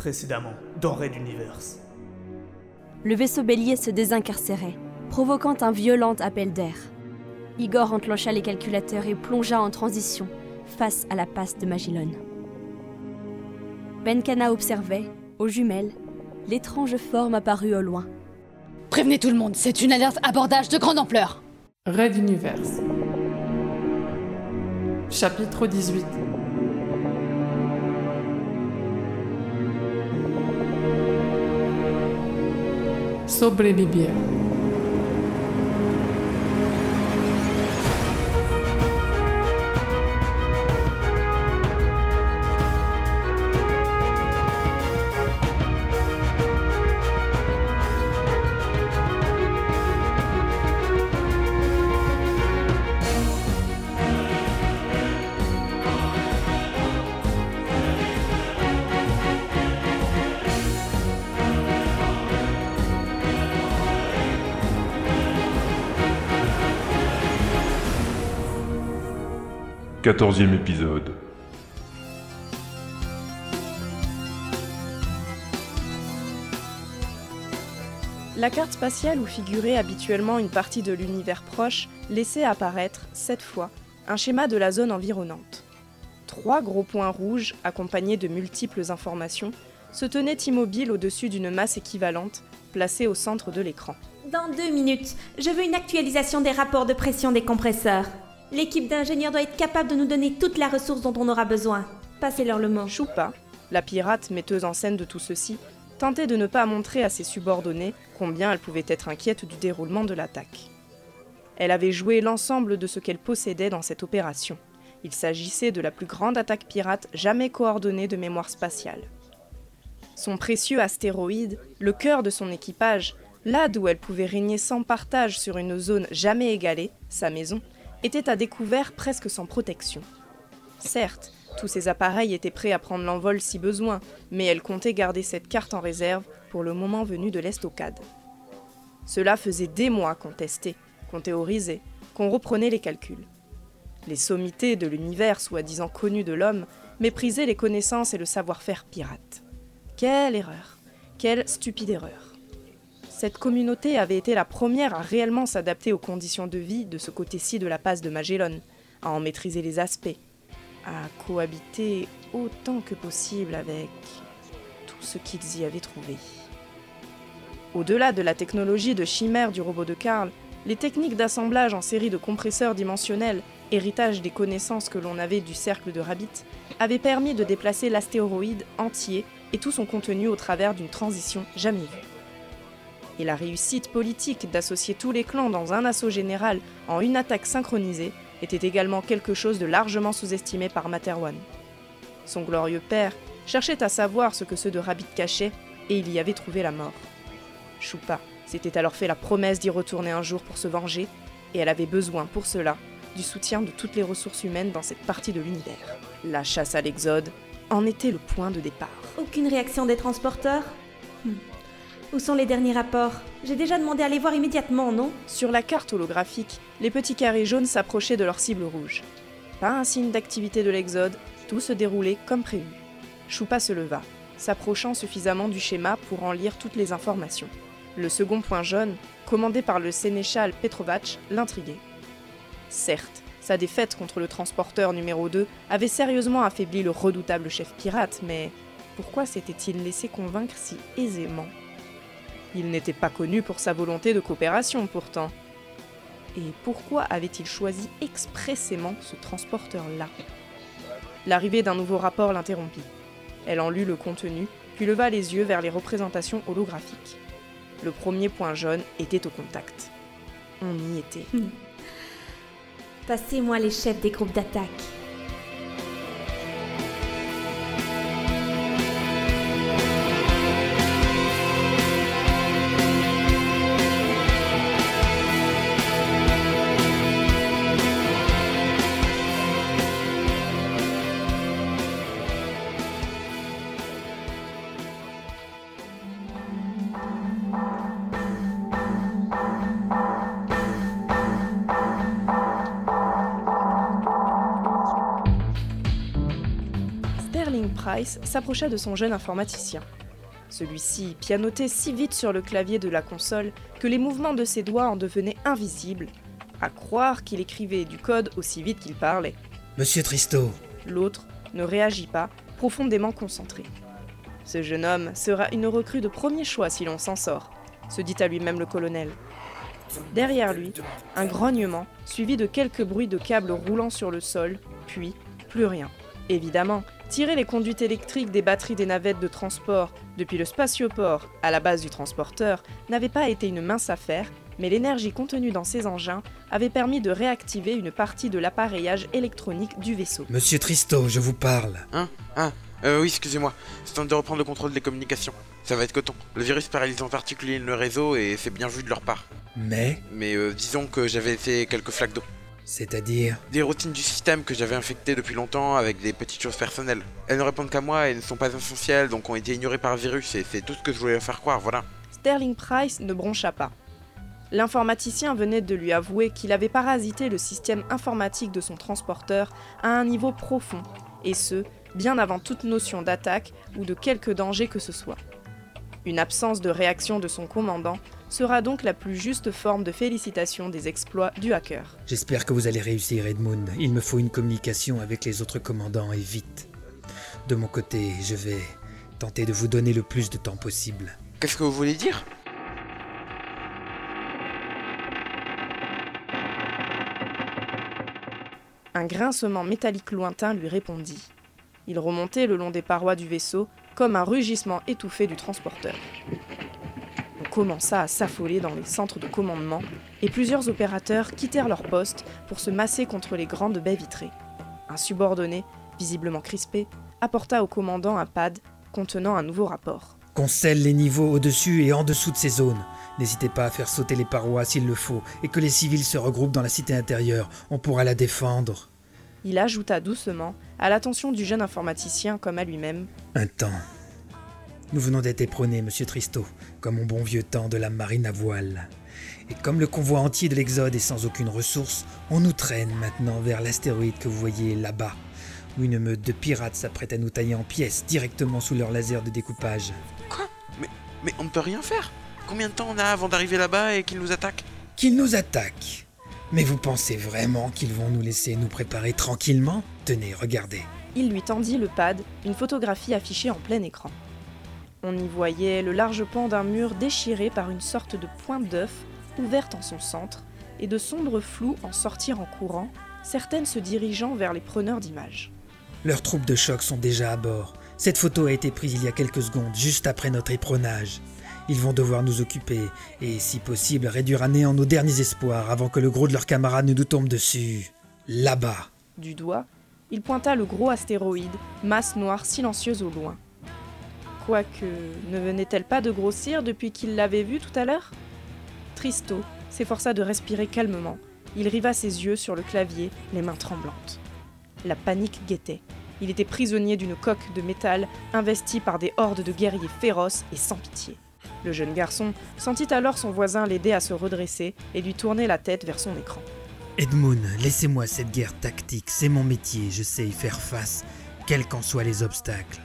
Précédemment, dans Red Universe. Le vaisseau bélier se désincarcérait, provoquant un violent appel d'air. Igor enclencha les calculateurs et plongea en transition face à la passe de Magillon. Benkana observait, aux jumelles, l'étrange forme apparue au loin. Prévenez tout le monde, c'est une alerte abordage de grande ampleur. Red Universe. Chapitre 18. sobre Libya. 14e épisode. La carte spatiale où figurait habituellement une partie de l'univers proche laissait apparaître, cette fois, un schéma de la zone environnante. Trois gros points rouges, accompagnés de multiples informations, se tenaient immobiles au-dessus d'une masse équivalente, placée au centre de l'écran. Dans deux minutes, je veux une actualisation des rapports de pression des compresseurs. L'équipe d'ingénieurs doit être capable de nous donner toute la ressource dont on aura besoin. Passez-leur le mot. Choupa, la pirate metteuse en scène de tout ceci, tentait de ne pas montrer à ses subordonnés combien elle pouvait être inquiète du déroulement de l'attaque. Elle avait joué l'ensemble de ce qu'elle possédait dans cette opération. Il s'agissait de la plus grande attaque pirate jamais coordonnée de mémoire spatiale. Son précieux astéroïde, le cœur de son équipage, là d'où elle pouvait régner sans partage sur une zone jamais égalée, sa maison, était à découvert presque sans protection. Certes, tous ces appareils étaient prêts à prendre l'envol si besoin, mais elle comptait garder cette carte en réserve pour le moment venu de l'estocade. Cela faisait des mois qu'on testait, qu'on théorisait, qu'on reprenait les calculs. Les sommités de l'univers soi-disant connu de l'homme méprisaient les connaissances et le savoir-faire pirate. Quelle erreur Quelle stupide erreur Cette communauté avait été la première à réellement s'adapter aux conditions de vie de ce côté-ci de la passe de Magellan, à en maîtriser les aspects, à cohabiter autant que possible avec tout ce qu'ils y avaient trouvé. Au-delà de la technologie de chimère du robot de Karl, les techniques d'assemblage en série de compresseurs dimensionnels, héritage des connaissances que l'on avait du cercle de Rabbit, avaient permis de déplacer l'astéroïde entier et tout son contenu au travers d'une transition jamais vue. Et la réussite politique d'associer tous les clans dans un assaut général en une attaque synchronisée était également quelque chose de largement sous-estimé par Materwan. Son glorieux père cherchait à savoir ce que ceux de Rabbit cachaient, et il y avait trouvé la mort. Choupa s'était alors fait la promesse d'y retourner un jour pour se venger, et elle avait besoin pour cela du soutien de toutes les ressources humaines dans cette partie de l'univers. La chasse à l'exode en était le point de départ. Aucune réaction des transporteurs? Hmm. Où sont les derniers rapports J'ai déjà demandé à les voir immédiatement, non Sur la carte holographique, les petits carrés jaunes s'approchaient de leur cible rouge. Pas un signe d'activité de l'exode, tout se déroulait comme prévu. Choupa se leva, s'approchant suffisamment du schéma pour en lire toutes les informations. Le second point jaune, commandé par le sénéchal Petrovac, l'intriguait. Certes, sa défaite contre le transporteur numéro 2 avait sérieusement affaibli le redoutable chef pirate, mais pourquoi s'était-il laissé convaincre si aisément? Il n'était pas connu pour sa volonté de coopération pourtant. Et pourquoi avait-il choisi expressément ce transporteur-là? L'arrivée d'un nouveau rapport l'interrompit. Elle en lut le contenu, puis leva les yeux vers les représentations holographiques. Le premier point jaune était au contact. On y était. Passez-moi les chefs des groupes d'attaque. Price s'approcha de son jeune informaticien. Celui-ci pianotait si vite sur le clavier de la console que les mouvements de ses doigts en devenaient invisibles, à croire qu'il écrivait du code aussi vite qu'il parlait. Monsieur Tristo, L'autre ne réagit pas, profondément concentré. Ce jeune homme sera une recrue de premier choix si l'on s'en sort, se dit à lui-même le colonel. Derrière lui, un grognement, suivi de quelques bruits de câbles roulant sur le sol, puis plus rien. Évidemment, tirer les conduites électriques des batteries des navettes de transport depuis le spatioport à la base du transporteur n'avait pas été une mince affaire, mais l'énergie contenue dans ces engins avait permis de réactiver une partie de l'appareillage électronique du vaisseau. Monsieur Tristo, je vous parle. Hein Ah, euh, oui, excusez-moi. C'est temps de reprendre le contrôle des communications. Ça va être coton. Le virus paralyse en particulier le réseau et c'est bien vu de leur part. Mais, Mais euh, disons que j'avais fait quelques flaques d'eau. C'est-à-dire, Des routines du système que j'avais infectées depuis longtemps avec des petites choses personnelles. Elles ne répondent qu'à moi et ne sont pas essentielles, donc ont été ignorées par le virus et c'est tout ce que je voulais leur faire croire, voilà. Sterling Price ne broncha pas. L'informaticien venait de lui avouer qu'il avait parasité le système informatique de son transporteur à un niveau profond, et ce, bien avant toute notion d'attaque ou de quelque danger que ce soit. Une absence de réaction de son commandant sera donc la plus juste forme de félicitation des exploits du hacker. j'espère que vous allez réussir, Edmund. Il me faut une communication avec les autres commandants et vite. De mon côté, je vais tenter de vous donner le plus de temps possible. Qu'est-ce que vous voulez dire? Un grincement métallique lointain lui répondit. Il remontait le long des parois du vaisseau comme un rugissement étouffé du transporteur. Commença à s'affoler dans les centres de commandement et plusieurs opérateurs quittèrent leur poste pour se masser contre les grandes baies vitrées. Un subordonné, visiblement crispé, apporta au commandant un pad contenant un nouveau rapport. Qu'on scelle les niveaux au-dessus et en dessous de ces zones. N'hésitez pas à faire sauter les parois s'il le faut, et que les civils se regroupent dans la cité intérieure. On pourra la défendre. Il ajouta doucement, à l'attention du jeune informaticien comme à lui-même Un temps. Nous venons d'être éperonnés, monsieur Tristo, comme au bon vieux temps de la marine à voile. Et comme le convoi entier de l'Exode est sans aucune ressource, on nous traîne maintenant vers l'astéroïde que vous voyez là-bas, où une meute de pirates s'apprête à nous tailler en pièces directement sous leur laser de découpage. Quoi? Mais, mais on ne peut rien faire Combien de temps on a avant d'arriver là-bas et qu'ils nous attaquent? Qu'ils nous attaquent Mais vous pensez vraiment qu'ils vont nous laisser nous préparer tranquillement? Tenez, regardez. Il lui tendit le pad, une photographie affichée en plein écran. On y voyait le large pan d'un mur déchiré par une sorte de pointe d'œuf ouverte en son centre, et de sombres flous en sortir en courant, certaines se dirigeant vers les preneurs d'images. Leurs troupes de choc sont déjà à bord. Cette photo a été prise il y a quelques secondes, juste après notre éperonnage. Ils vont devoir nous occuper, et si possible réduire à néant nos derniers espoirs avant que le gros de leurs camarades ne nous tombe dessus. Là-bas. Du doigt, il pointa le gros astéroïde, masse noire silencieuse au loin. Quoique, ne venait-elle pas de grossir depuis qu'il l'avait vue tout à l'heure? Tristo s'efforça de respirer calmement. Il riva ses yeux sur le clavier, les mains tremblantes. La panique guettait. Il était prisonnier d'une coque de métal investie par des hordes de guerriers féroces et sans pitié. Le jeune garçon sentit alors son voisin l'aider à se redresser et lui tourner la tête vers son écran. Edmund, laissez-moi cette guerre tactique, c'est mon métier, je sais y faire face, quels qu'en soient les obstacles.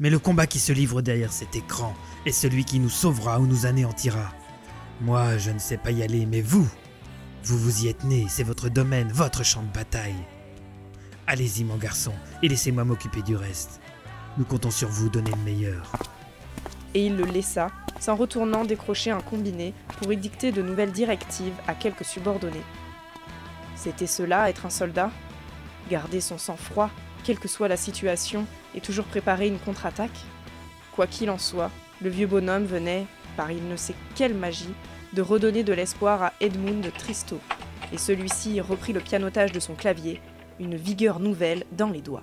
Mais le combat qui se livre derrière cet écran est celui qui nous sauvera ou nous anéantira. Moi, je ne sais pas y aller, mais vous, vous vous y êtes né, c'est votre domaine, votre champ de bataille. Allez-y, mon garçon, et laissez-moi m'occuper du reste. Nous comptons sur vous, donnez le meilleur. et il le laissa, s'en retournant décrocher un combiné pour y de nouvelles directives à quelques subordonnés. C'était cela, être un soldat? Garder son sang-froid, quelle que soit la situation, et toujours préparer une contre-attaque Quoi qu'il en soit, le vieux bonhomme venait, par il ne sait quelle magie, de redonner de l'espoir à Edmund Tristo, et celui-ci reprit le pianotage de son clavier, une vigueur nouvelle dans les doigts.